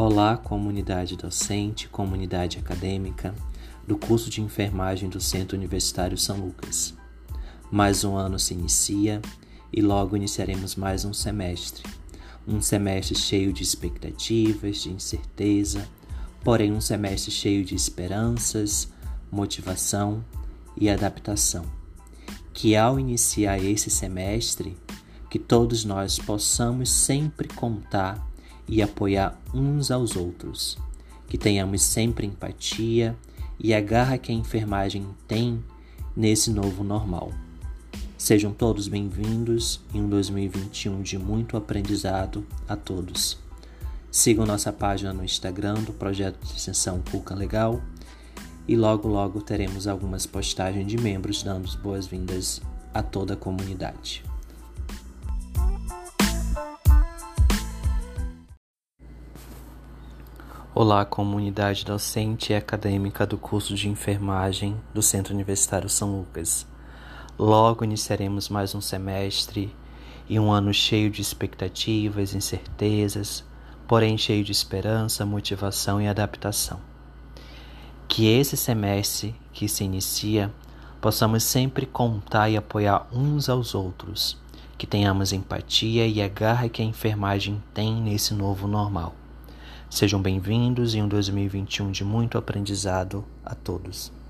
Olá, comunidade docente, comunidade acadêmica do curso de enfermagem do Centro Universitário São Lucas. Mais um ano se inicia e logo iniciaremos mais um semestre. Um semestre cheio de expectativas, de incerteza, porém um semestre cheio de esperanças, motivação e adaptação. Que ao iniciar esse semestre, que todos nós possamos sempre contar e apoiar uns aos outros, que tenhamos sempre empatia e a garra que a enfermagem tem nesse novo normal. Sejam todos bem-vindos em um 2021 de muito aprendizado a todos. Sigam nossa página no Instagram do projeto de extensão Cuca Legal e logo logo teremos algumas postagens de membros dando boas-vindas a toda a comunidade. Olá, comunidade docente e acadêmica do curso de enfermagem do Centro Universitário São Lucas. Logo iniciaremos mais um semestre e um ano cheio de expectativas, incertezas, porém cheio de esperança, motivação e adaptação. Que esse semestre que se inicia possamos sempre contar e apoiar uns aos outros, que tenhamos empatia e a garra que a enfermagem tem nesse novo normal. Sejam bem-vindos em um 2021 de muito aprendizado a todos.